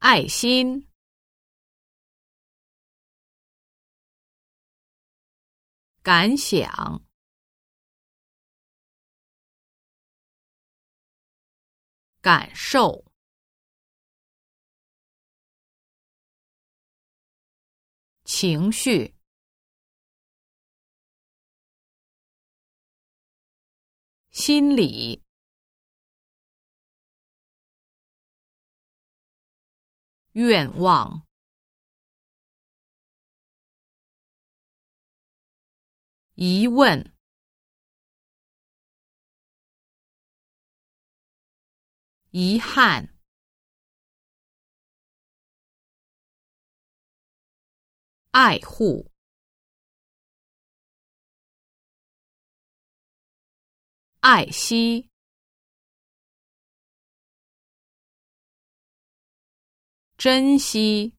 爱心、感想、感受、情绪、心理。愿望，疑问，遗憾，爱护，爱惜。珍惜，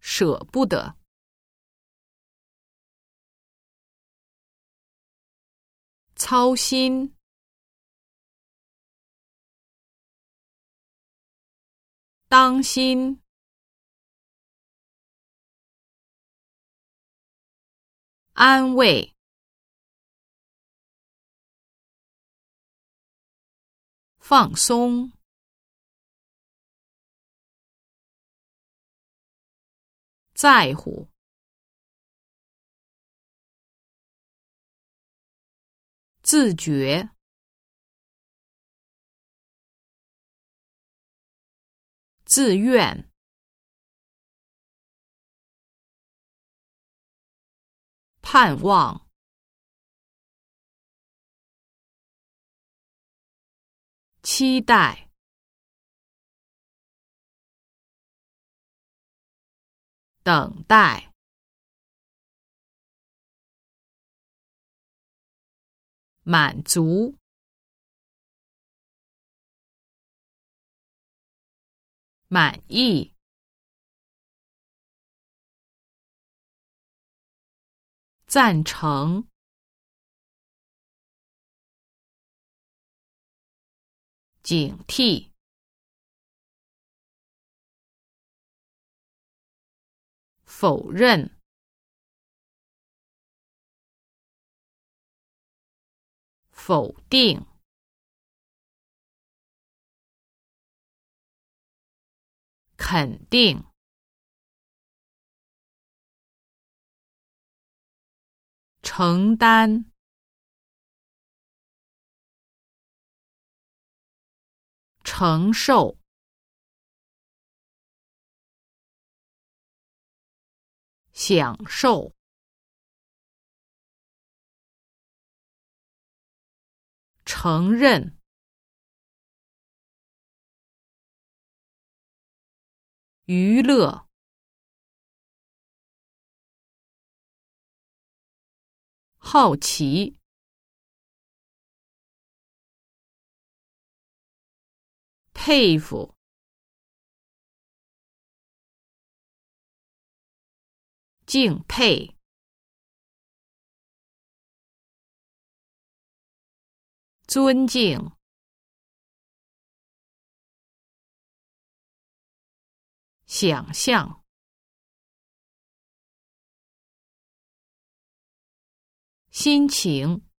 舍不得，操心，当心，安慰。放松，在乎，自觉，自愿，盼望。期待，等待，满足，满意，赞成。警惕，否认，否定，肯定，承担。承受，享受，承认，娱乐，好奇。佩服，敬佩，尊敬，想象，心情。